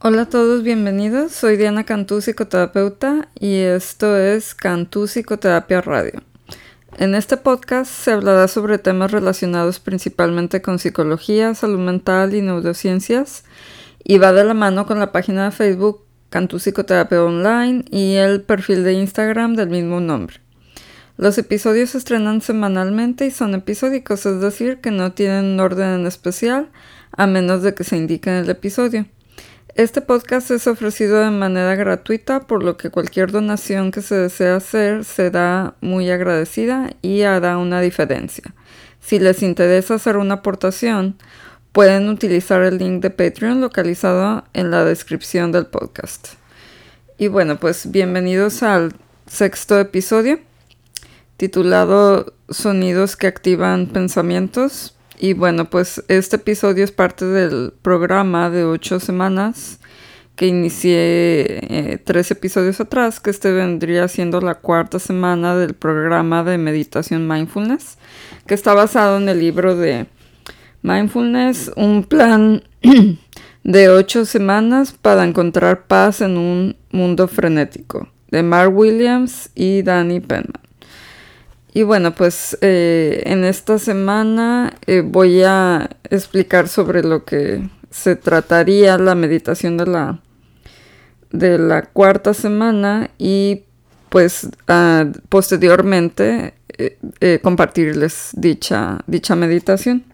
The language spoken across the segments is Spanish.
Hola a todos, bienvenidos. Soy Diana Cantú, psicoterapeuta, y esto es Cantú Psicoterapia Radio. En este podcast se hablará sobre temas relacionados principalmente con psicología, salud mental y neurociencias, y va de la mano con la página de Facebook Cantú Psicoterapia Online y el perfil de Instagram del mismo nombre. Los episodios se estrenan semanalmente y son episódicos, es decir, que no tienen un orden en especial, a menos de que se indique en el episodio. Este podcast es ofrecido de manera gratuita, por lo que cualquier donación que se desee hacer será muy agradecida y hará una diferencia. Si les interesa hacer una aportación, pueden utilizar el link de Patreon localizado en la descripción del podcast. Y bueno, pues bienvenidos al sexto episodio titulado Sonidos que activan pensamientos. Y bueno, pues este episodio es parte del programa de ocho semanas que inicié eh, tres episodios atrás, que este vendría siendo la cuarta semana del programa de meditación mindfulness, que está basado en el libro de Mindfulness, un plan de ocho semanas para encontrar paz en un mundo frenético, de Mark Williams y Danny Penman. Y bueno, pues eh, en esta semana eh, voy a explicar sobre lo que se trataría la meditación de la, de la cuarta semana y pues posteriormente eh, compartirles dicha, dicha meditación.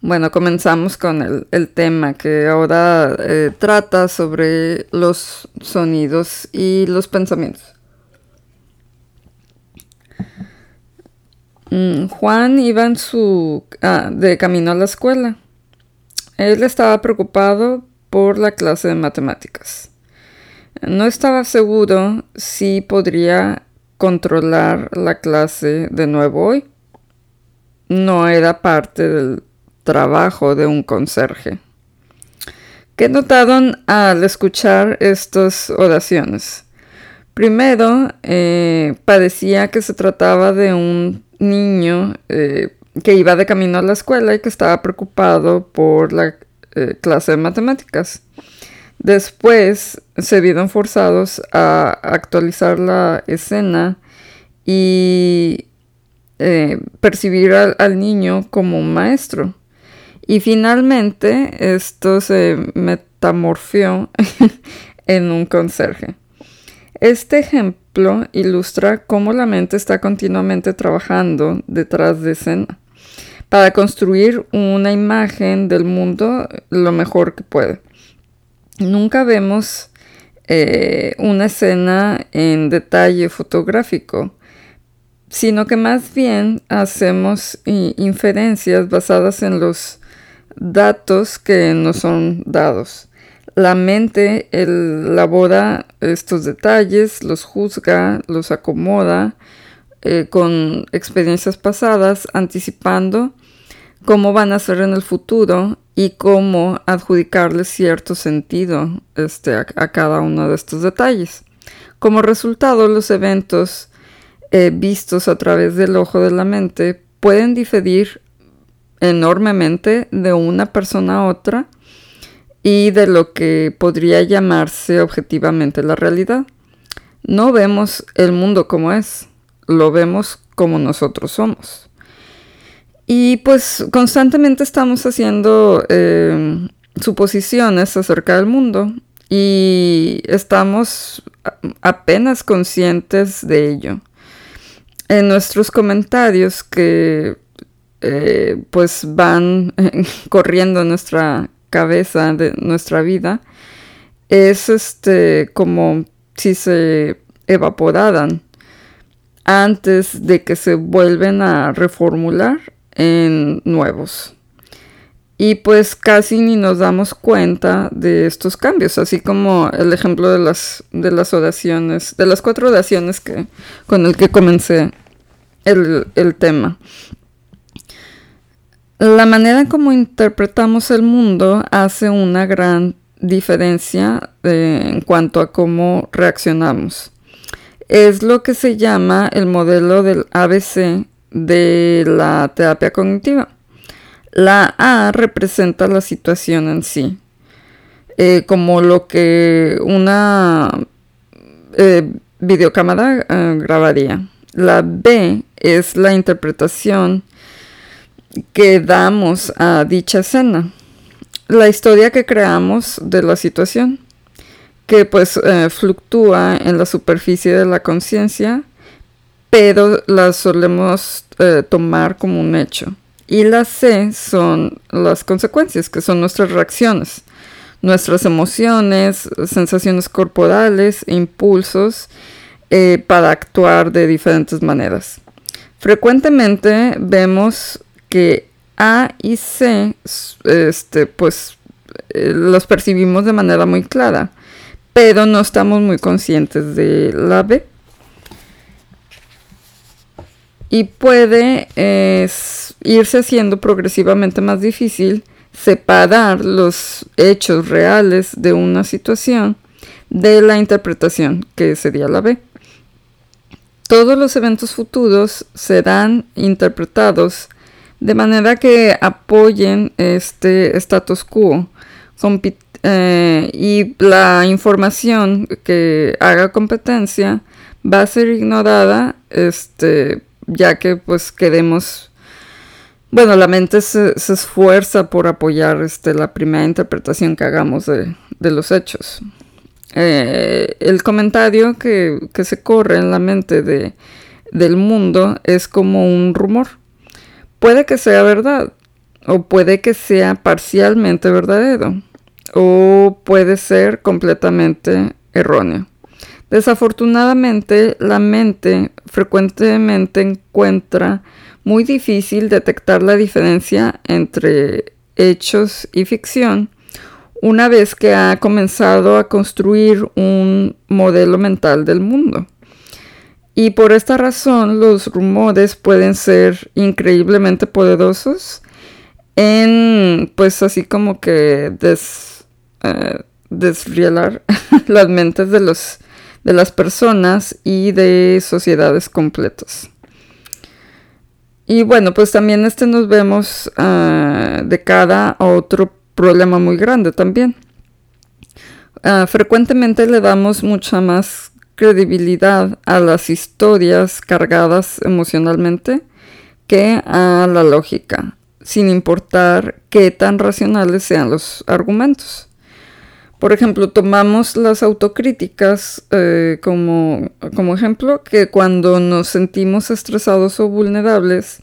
Bueno, comenzamos con el, el tema que ahora trata sobre los sonidos y los pensamientos. Mm, Juan iba en su ah, de camino a la escuela. Él estaba preocupado por la clase de matemáticas. No estaba seguro si podría controlar la clase de nuevo hoy. No era parte del trabajo de un conserje. ¿Qué notaron al escuchar estas oraciones? Primero, eh, parecía que se trataba de un niño eh, que iba de camino a la escuela y que estaba preocupado por la eh, clase de matemáticas. Después se vieron forzados a actualizar la escena y eh, percibir al, niño como un maestro. Y finalmente esto se metamorfió en un conserje. Este ejemplo ilustra cómo la mente está continuamente trabajando detrás de escena para construir una imagen del mundo lo mejor que puede. Nunca vemos eh, una escena en detalle fotográfico, sino que más bien hacemos inferencias basadas en los datos que nos son dados. La mente elabora estos detalles, los juzga, los acomoda eh, con experiencias pasadas, anticipando cómo van a ser en el futuro y cómo adjudicarle cierto sentido este, a, cada uno de estos detalles. Como resultado, los eventos eh, vistos a través del ojo de la mente pueden diferir enormemente de una persona a otra y de lo que podría llamarse objetivamente la realidad. No vemos el mundo como es, lo vemos como nosotros somos. Y pues constantemente estamos haciendo eh, suposiciones acerca del mundo y estamos apenas conscientes de ello. En nuestros comentarios que eh, pues van corriendo nuestra cabeza de nuestra vida es este como si se evaporaran antes de que se vuelven a reformular en nuevos. Y pues casi ni nos damos cuenta de estos cambios, así como el ejemplo de las, de las oraciones, de las cuatro oraciones que, con el que comencé el, el tema. La manera como interpretamos el mundo hace una gran diferencia eh, en cuanto a cómo reaccionamos. Es lo que se llama el modelo del ABC de la terapia cognitiva. La A representa la situación en sí. eh, como lo que una eh, videocámara grabaría. La B es la interpretación que damos a dicha escena, la historia que creamos de la situación, que pues fluctúa en la superficie de la conciencia, pero la solemos tomar como un hecho. Y la C son las consecuencias, que son nuestras reacciones, nuestras emociones, sensaciones corporales, impulsos eh, para actuar de diferentes maneras. Frecuentemente vemos que A y C, este, pues, eh, los percibimos de manera muy clara, pero no estamos muy conscientes de la B y puede irse haciendo progresivamente más difícil separar los hechos reales de una situación de la interpretación, que sería la B. Todos los eventos futuros serán interpretados de manera que apoyen este status quo eh, y la información que haga competencia va a ser ignorada este, ya que pues queremos, bueno, la mente se, esfuerza por apoyar este, la primera interpretación que hagamos de, los hechos. Eh, el comentario que, se corre en la mente de, del mundo es como un rumor. Puede que sea verdad, o puede que sea parcialmente verdadero, o puede ser completamente erróneo. Desafortunadamente, la mente frecuentemente encuentra muy difícil detectar la diferencia entre hechos y ficción una vez que ha comenzado a construir un modelo mental del mundo. Y por esta razón los rumores pueden ser increíblemente poderosos en, pues así como que des, eh, desrielar las mentes de los de las personas y de sociedades completas. Y bueno, pues también este nos vemos ah, de cara a otro problema muy grande también. Ah, frecuentemente le damos mucha más credibilidad a las historias cargadas emocionalmente que a la lógica, sin importar qué tan racionales sean los argumentos. Por ejemplo, tomamos las autocríticas eh, como, como ejemplo, que cuando nos sentimos estresados o vulnerables,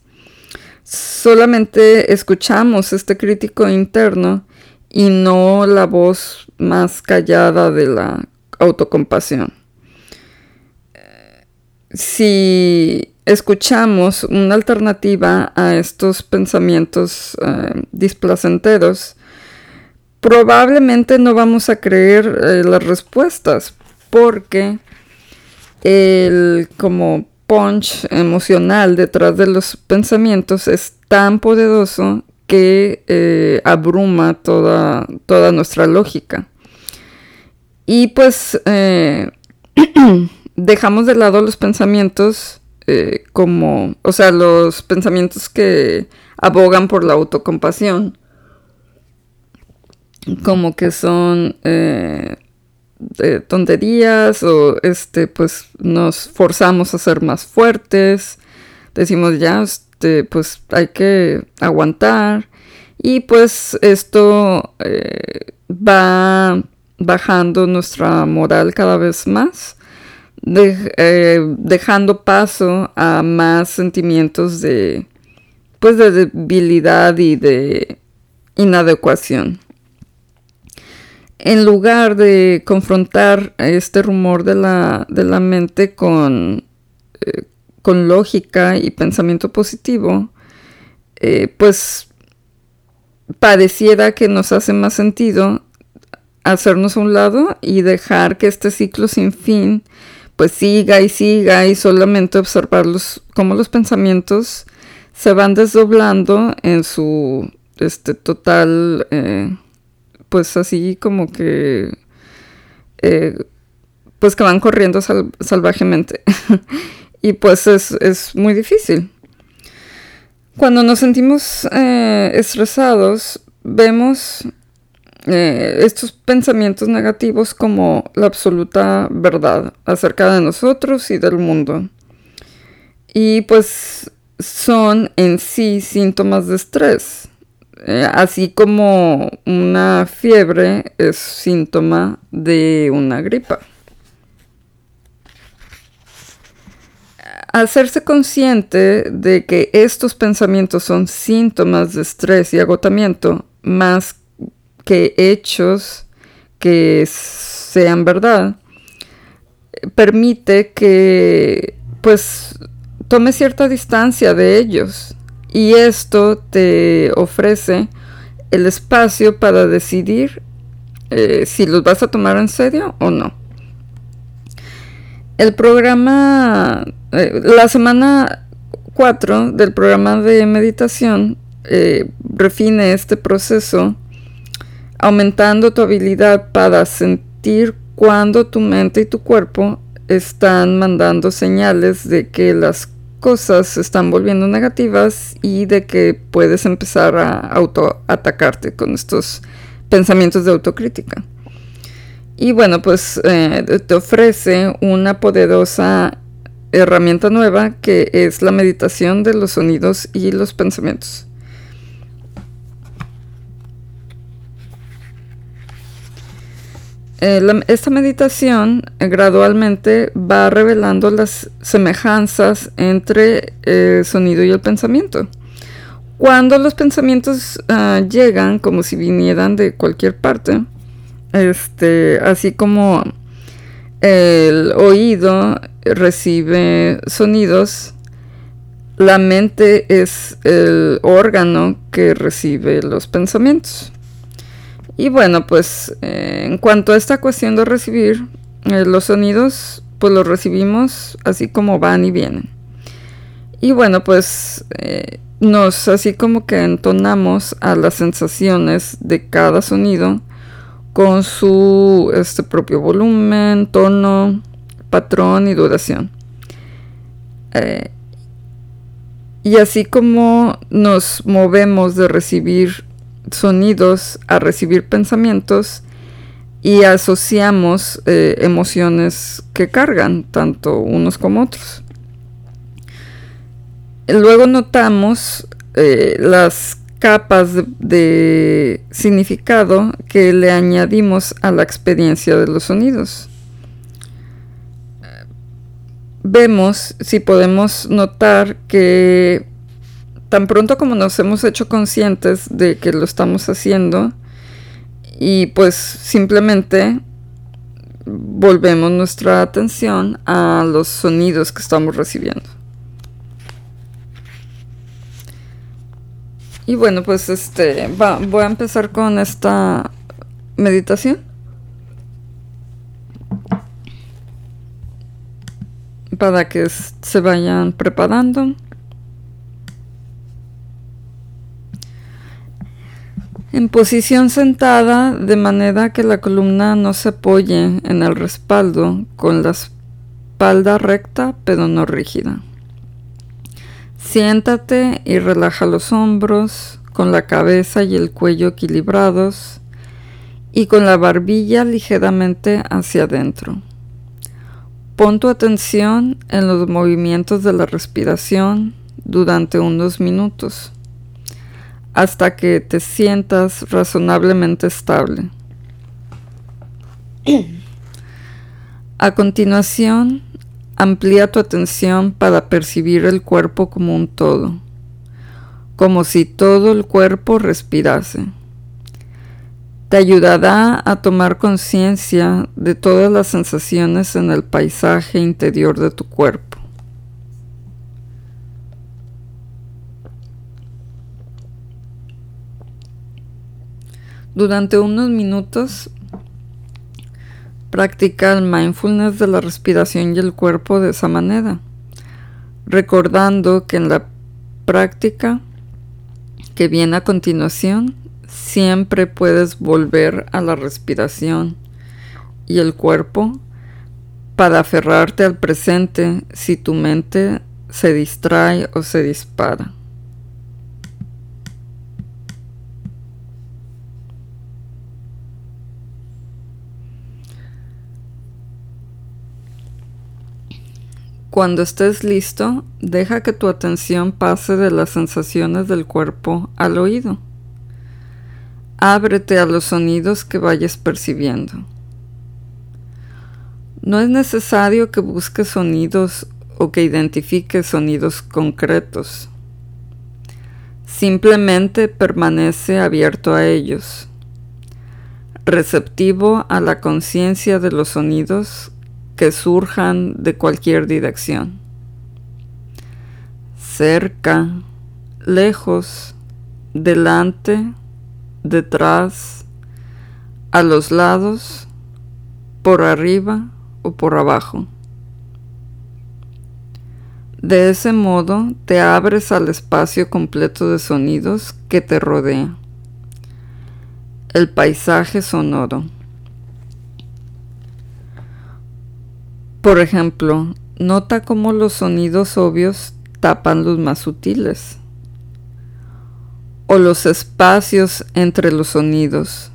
solamente escuchamos este crítico interno y no la voz más callada de la autocompasión. Si escuchamos una alternativa a estos pensamientos eh, displacenteros, probablemente no vamos a creer eh, las respuestas porque el como punch emocional detrás de los pensamientos es tan poderoso que eh, abruma toda, toda nuestra lógica. Y pues dejamos de lado los pensamientos como, o sea, los pensamientos que abogan por la autocompasión como que son eh, tonterías o este pues nos forzamos a ser más fuertes decimos ya este pues hay que aguantar y pues esto eh, va bajando nuestra moral cada vez más eh, dejando paso a más sentimientos de pues de debilidad y de inadecuación. En lugar de confrontar este rumor de la, mente con, eh, con, lógica y pensamiento positivo, eh, pues pareciera que nos hace más sentido hacernos a un lado y dejar que este ciclo sin fin pues siga y siga y solamente observarlos como los pensamientos se van desdoblando en su este total eh, pues así como que, eh, pues que van corriendo salvajemente. y pues es, muy difícil. Cuando nos sentimos eh, estresados, vemos eh, estos pensamientos negativos como la absoluta verdad acerca de nosotros y del mundo. Y pues son en sí síntomas de estrés, eh, así como una fiebre es síntoma de una gripa. Hacerse consciente de que estos pensamientos son síntomas de estrés y agotamiento más que hechos que sean verdad, permite que pues tome cierta distancia de ellos y esto te ofrece el espacio para decidir eh, si los vas a tomar en serio o no. El programa, eh, la semana 4 del programa de meditación eh, refine este proceso aumentando tu habilidad para sentir cuando tu mente y tu cuerpo están mandando señales de que las cosas se están volviendo negativas y de que puedes empezar a autoatacarte con estos pensamientos de autocrítica. Y bueno, pues eh, te ofrece una poderosa herramienta nueva que es la meditación de los sonidos y los pensamientos. Eh, esta meditación eh, gradualmente va revelando las semejanzas entre el eh, sonido y el pensamiento. Cuando los pensamientos ah, llegan como si vinieran de cualquier parte, este, así como el oído recibe sonidos, la mente es el órgano que recibe los pensamientos. Y bueno, pues eh, en cuanto a esta cuestión de recibir eh, los sonidos, pues los recibimos así como van y vienen. Y bueno, pues eh, nos así como que entonamos a las sensaciones de cada sonido con su este propio volumen, tono, patrón y duración. y así como nos movemos de recibir sonidos a recibir pensamientos y asociamos eh, emociones que cargan tanto unos como otros. Luego notamos eh, las capas de, significado que le añadimos a la experiencia de los sonidos. Vemos si podemos notar que tan pronto como nos hemos hecho conscientes de que lo estamos haciendo y pues simplemente volvemos nuestra atención a los sonidos que estamos recibiendo. Y bueno, pues este voy a empezar con esta meditación. Para que se vayan preparando. En posición sentada, de manera que la columna no se apoye en el respaldo, con la espalda recta pero no rígida. Siéntate y relaja los hombros, con la cabeza y el cuello equilibrados y con la barbilla ligeramente hacia adentro. Pon tu atención en los movimientos de la respiración durante unos minutos hasta que te sientas razonablemente estable. A continuación, amplía tu atención para percibir el cuerpo como un todo, como si todo el cuerpo respirase. Te ayudará a tomar conciencia de todas las sensaciones en el paisaje interior de tu cuerpo. Durante unos minutos practica el mindfulness de la respiración y el cuerpo de esa manera, recordando que en la práctica que viene a continuación siempre puedes volver a la respiración y el cuerpo para aferrarte al presente si tu mente se distrae o se dispara. Cuando estés listo, deja que tu atención pase de las sensaciones del cuerpo al oído. Ábrete a los sonidos que vayas percibiendo. No es necesario que busques sonidos o que identifiques sonidos concretos. Simplemente permanece abierto a ellos, receptivo a la conciencia de los sonidos que surjan de cualquier dirección. Cerca, lejos, delante, detrás, a los lados, por arriba o por abajo. De ese modo te abres al espacio completo de sonidos que te rodea. El paisaje sonoro. Por ejemplo, nota cómo los sonidos obvios tapan los más sutiles. O los espacios entre los sonidos.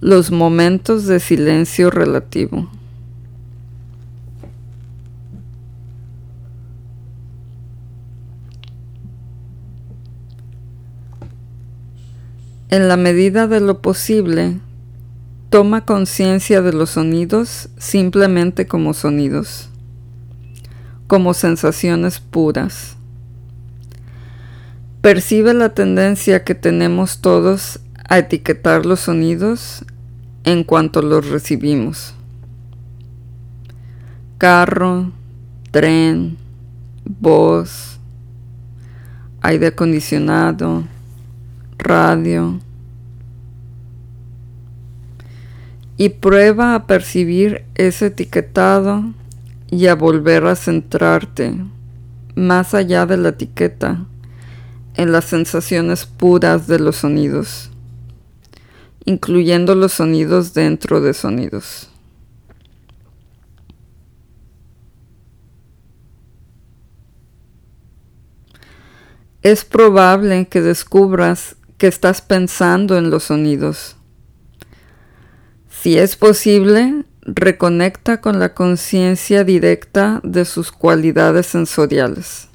Los momentos de silencio relativo. En la medida de lo posible, Toma conciencia de los sonidos simplemente como sonidos, como sensaciones puras. Percibe la tendencia que tenemos todos a etiquetar los sonidos en cuanto los recibimos. Carro, tren, voz, aire acondicionado, radio, y prueba a percibir ese etiquetado y a volver a centrarte más allá de la etiqueta en las sensaciones puras de los sonidos, incluyendo los sonidos dentro de sonidos. Es probable que descubras que estás pensando en los sonidos si es posible, reconecta con la conciencia directa de sus cualidades sensoriales.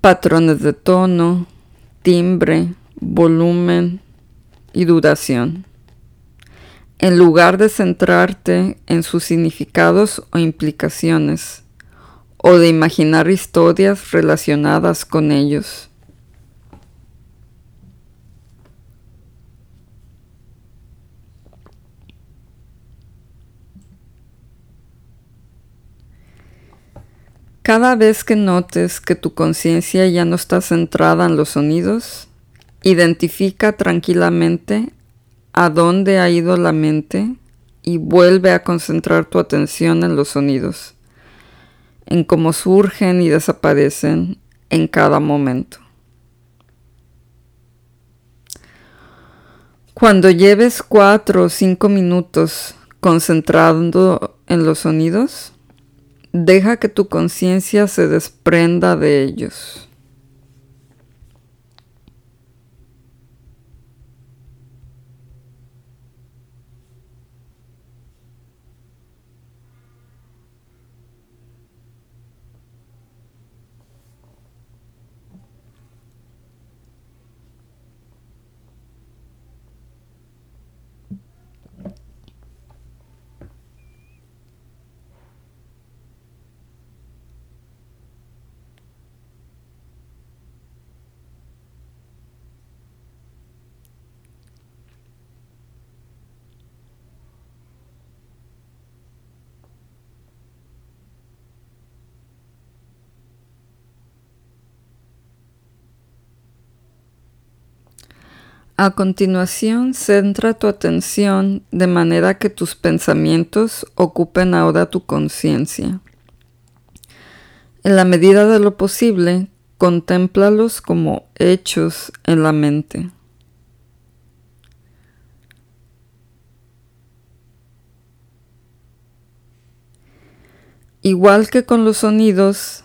Patrones de tono, timbre, volumen y duración. En lugar de centrarte en sus significados o implicaciones, o de imaginar historias relacionadas con ellos. Cada vez que notes que tu conciencia ya no está centrada en los sonidos, identifica tranquilamente a dónde ha ido la mente y vuelve a concentrar tu atención en los sonidos, en cómo surgen y desaparecen en cada momento. Cuando lleves cuatro o cinco minutos concentrando en los sonidos, Deja que tu conciencia se desprenda de ellos. A continuación, centra tu atención de manera que tus pensamientos ocupen ahora tu conciencia. En la medida de lo posible, contémplalos como hechos en la mente. Igual que con los sonidos,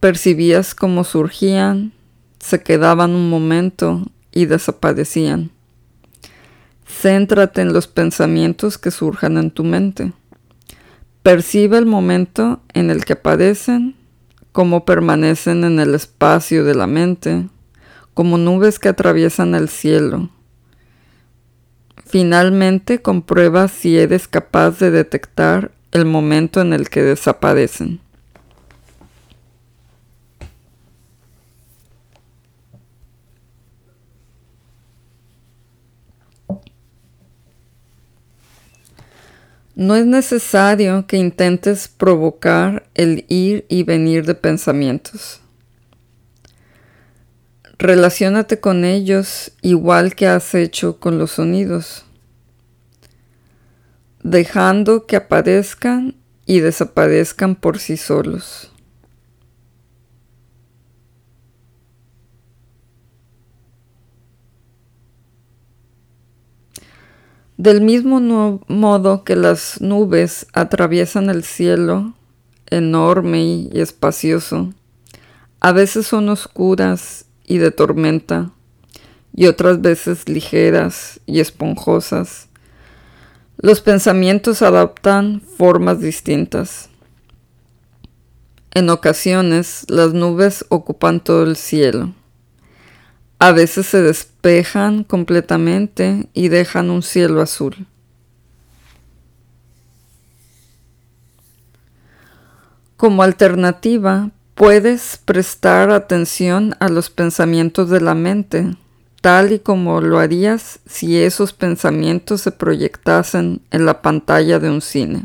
percibías cómo surgían, se quedaban un momento y desaparecían. Céntrate en los pensamientos que surjan en tu mente. Percibe el momento en el que aparecen, cómo permanecen en el espacio de la mente, como nubes que atraviesan el cielo. Finalmente comprueba si eres capaz de detectar el momento en el que desaparecen. No es necesario que intentes provocar el ir y venir de pensamientos. Relaciónate con ellos igual que has hecho con los sonidos, dejando que aparezcan y desaparezcan por sí solos. Del mismo modo que las nubes atraviesan el cielo enorme y espacioso, a veces son oscuras y de tormenta, y otras veces ligeras y esponjosas, los pensamientos adoptan formas distintas. En ocasiones las nubes ocupan todo el cielo a veces se despejan completamente y dejan un cielo azul. Como alternativa, puedes prestar atención a los pensamientos de la mente, tal y como lo harías si esos pensamientos se proyectasen en la pantalla de un cine.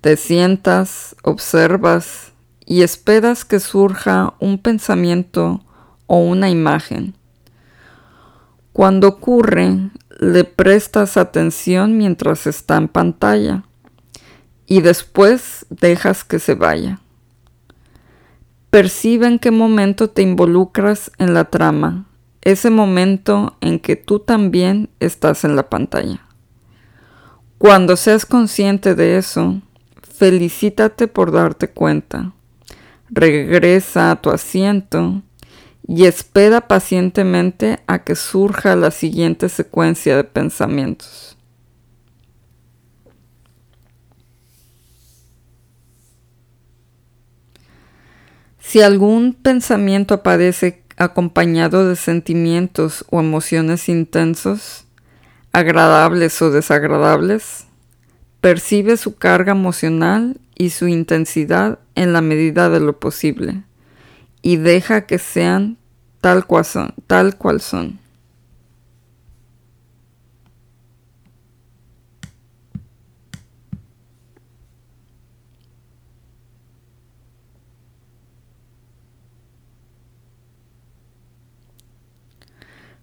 Te sientas, observas y esperas que surja un pensamiento o una imagen. Cuando ocurre, le prestas atención mientras está en pantalla y después dejas que se vaya. Percibe en qué momento te involucras en la trama, ese momento en que tú también estás en la pantalla. Cuando seas consciente de eso, felicítate por darte cuenta. Regresa a tu asiento y espera pacientemente a que surja la siguiente secuencia de pensamientos. Si algún pensamiento aparece acompañado de sentimientos o emociones intensos, agradables o desagradables, percibe su carga emocional y su intensidad en la medida de lo posible y deja que sean tal cual son. Tal cual son.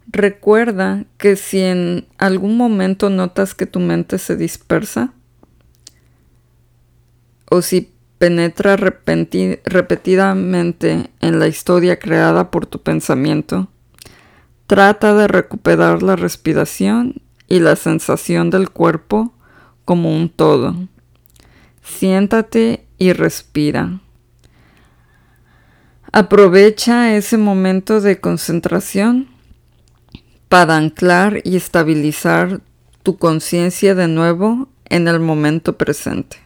Recuerda que si en algún momento notas que tu mente se dispersa, o si penetra repetidamente en la historia creada por tu pensamiento, trata de recuperar la respiración y la sensación del cuerpo como un todo. Siéntate y respira. Aprovecha ese momento de concentración para anclar y estabilizar tu conciencia de nuevo en el momento presente.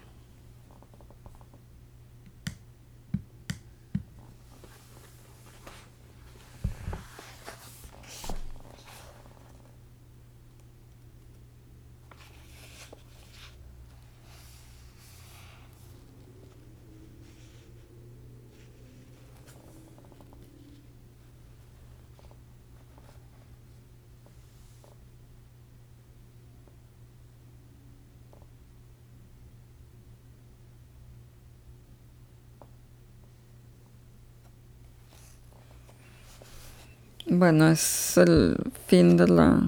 Bueno, es el fin de la,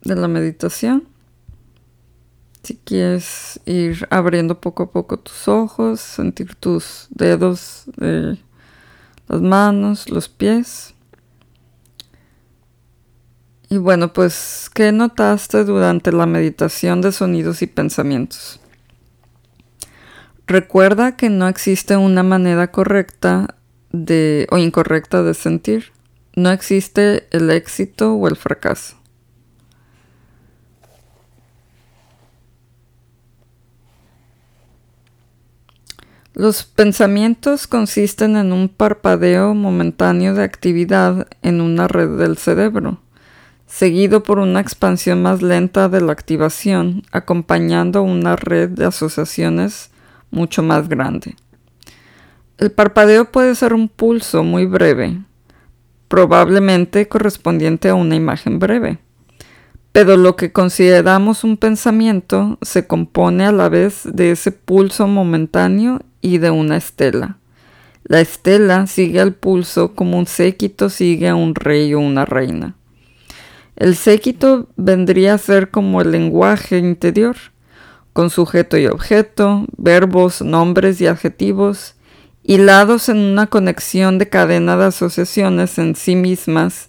de la meditación. Si quieres ir abriendo poco a poco tus ojos, sentir tus dedos de las manos, los pies. Y bueno, pues, ¿qué notaste durante la meditación de sonidos y pensamientos? Recuerda que no existe una manera correcta de o incorrecta de sentir. No existe el éxito o el fracaso. Los pensamientos consisten en un parpadeo momentáneo de actividad en una red del cerebro, seguido por una expansión más lenta de la activación, acompañando una red de asociaciones mucho más grande. El parpadeo puede ser un pulso muy breve, probablemente correspondiente a una imagen breve. Pero lo que consideramos un pensamiento se compone a la vez de ese pulso momentáneo y de una estela. La estela sigue al pulso como un séquito sigue a un rey o una reina. El séquito vendría a ser como el lenguaje interior, con sujeto y objeto, verbos, nombres y adjetivos, hilados en una conexión de cadena de asociaciones en sí mismas,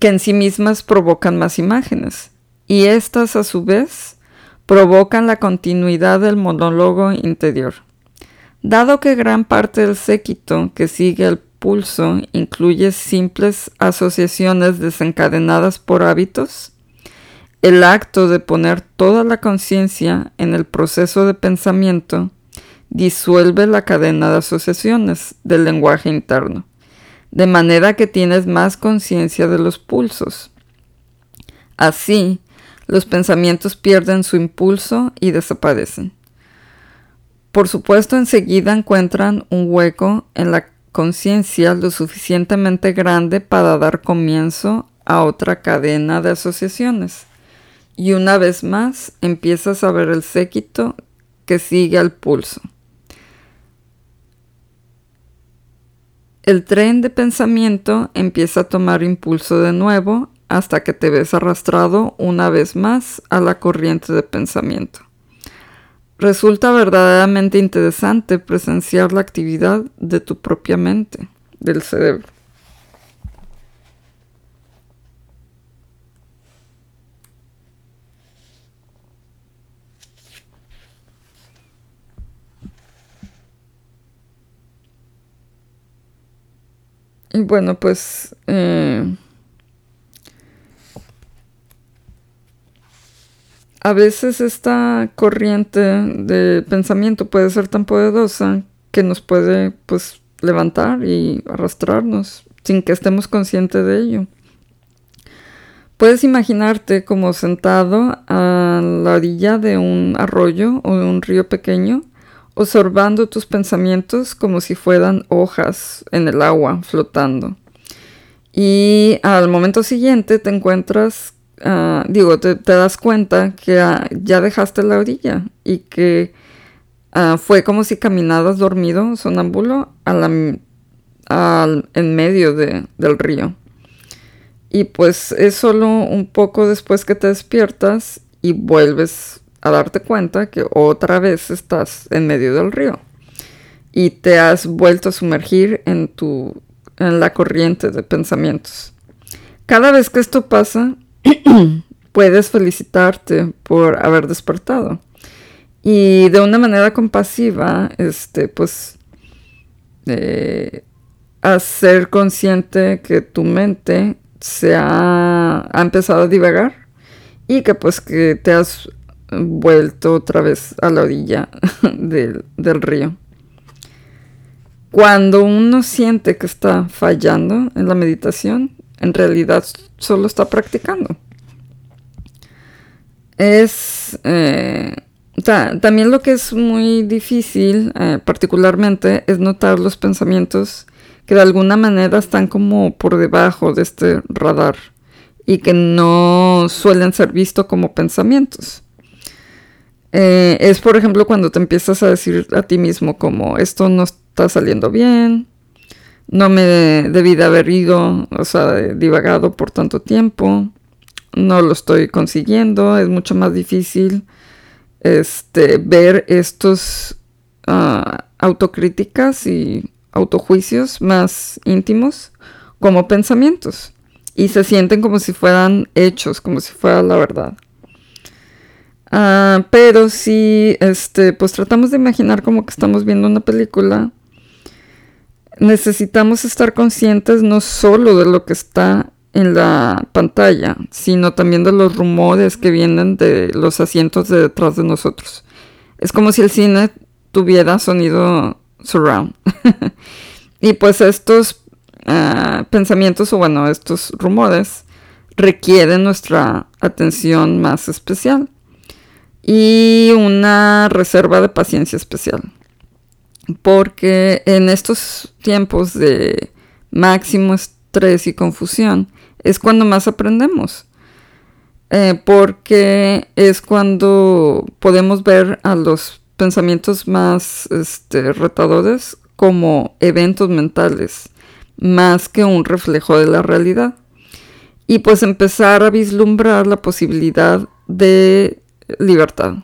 que en sí mismas provocan más imágenes, y éstas a su vez provocan la continuidad del monólogo interior. Dado que gran parte del séquito que sigue el pulso incluye simples asociaciones desencadenadas por hábitos, el acto de poner toda la conciencia en el proceso de pensamiento disuelve la cadena de asociaciones del lenguaje interno, de manera que tienes más conciencia de los pulsos. Así, los pensamientos pierden su impulso y desaparecen. Por supuesto, enseguida encuentran un hueco en la conciencia lo suficientemente grande para dar comienzo a otra cadena de asociaciones. Y una vez más empiezas a ver el séquito que sigue al pulso. El tren de pensamiento empieza a tomar impulso de nuevo hasta que te ves arrastrado una vez más a la corriente de pensamiento. Resulta verdaderamente interesante presenciar la actividad de tu propia mente, del cerebro. Bueno, pues eh, a veces esta corriente de pensamiento puede ser tan poderosa que nos puede pues levantar y arrastrarnos sin que estemos conscientes de ello. Puedes imaginarte como sentado a la orilla de un arroyo o de un río pequeño observando tus pensamientos como si fueran hojas en el agua flotando. Y al momento siguiente te encuentras, ah, digo, te, das cuenta que ah, ya dejaste la orilla y que ah, fue como si caminaras dormido, sonámbulo, en medio del río. Y pues es solo un poco después que te despiertas y vuelves a darte cuenta que otra vez estás en medio del río y te has vuelto a sumergir en tu en la corriente de pensamientos. Cada vez que esto pasa, puedes felicitarte por haber despertado. Y de una manera compasiva, este, pues, eh, hacer consciente que tu mente se ha, ha empezado a divagar y que pues que te has vuelto otra vez a la orilla del, río. Cuando uno siente que está fallando en la meditación, en realidad solo está practicando. Es eh, también lo que es muy difícil, eh, particularmente, es notar los pensamientos que de alguna manera están como por debajo de este radar y que no suelen ser vistos como pensamientos. Eh, es, por ejemplo, cuando te empiezas a decir a ti mismo como esto no está saliendo bien, no me debí de haber ido, o sea, divagado por tanto tiempo, no lo estoy consiguiendo, es mucho más difícil este, ver estos uh, autocríticas y autojuicios más íntimos como pensamientos y se sienten como si fueran hechos, como si fuera la verdad. Ah, pero si este, pues tratamos de imaginar como que estamos viendo una película, necesitamos estar conscientes no solo de lo que está en la pantalla, sino también de los rumores que vienen de los asientos de detrás de nosotros. Es como si el cine tuviera sonido surround. y pues estos ah, pensamientos o bueno, estos rumores requieren nuestra atención más especial y una reserva de paciencia especial. Porque en estos tiempos de máximo estrés y confusión es cuando más aprendemos. Eh, porque es cuando podemos ver a los pensamientos más este, retadores como eventos mentales, más que un reflejo de la realidad. Y pues empezar a vislumbrar la posibilidad de libertad.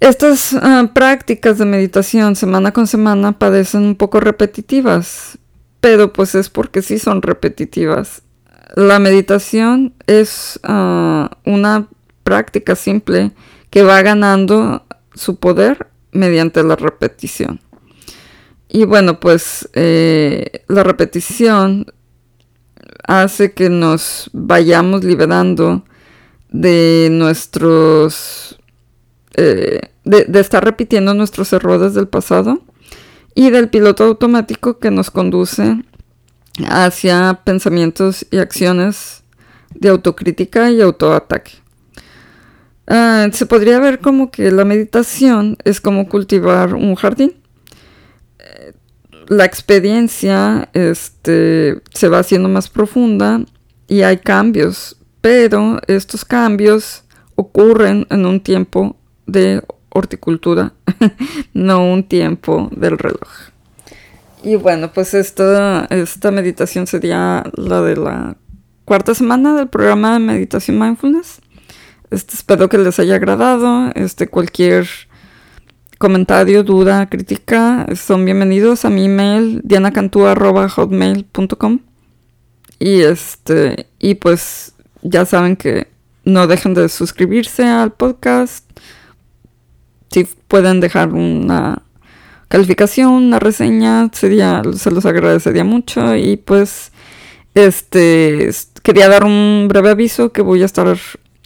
Estas ah, prácticas de meditación semana con semana parecen un poco repetitivas, pero pues es porque sí son repetitivas. La meditación es ah, una práctica simple que va ganando su poder mediante la repetición. Y bueno, pues eh, la repetición hace que nos vayamos liberando de nuestros... Eh, de, estar repitiendo nuestros errores del pasado y del piloto automático que nos conduce hacia pensamientos y acciones de autocrítica y autoataque. Ah, se podría ver como que la meditación es como cultivar un jardín. Eh, la experiencia este, se va haciendo más profunda y hay cambios pero estos cambios ocurren en un tiempo de horticultura, no un tiempo del reloj. Y bueno, pues esta, esta meditación sería la de la cuarta semana del programa de meditación mindfulness. Este, espero que les haya agradado. Este, cualquier comentario, duda, crítica, son bienvenidos a mi email dianacantúa.hotmail.com y este, y pues ya saben que no dejen de suscribirse al podcast. Si pueden dejar una calificación, una reseña, sería, se los agradecería mucho. Y pues, este, quería dar un breve aviso que voy a estar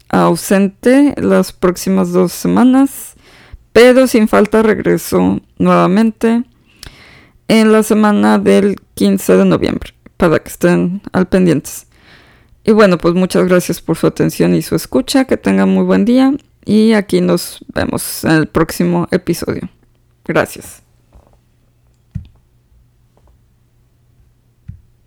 ausente las próximas dos semanas, pero sin falta regreso nuevamente en la semana del 15 de noviembre, para que estén al pendientes. Y bueno, pues muchas gracias por su atención y su escucha. Que tengan muy buen día y aquí nos vemos en el próximo episodio. Gracias.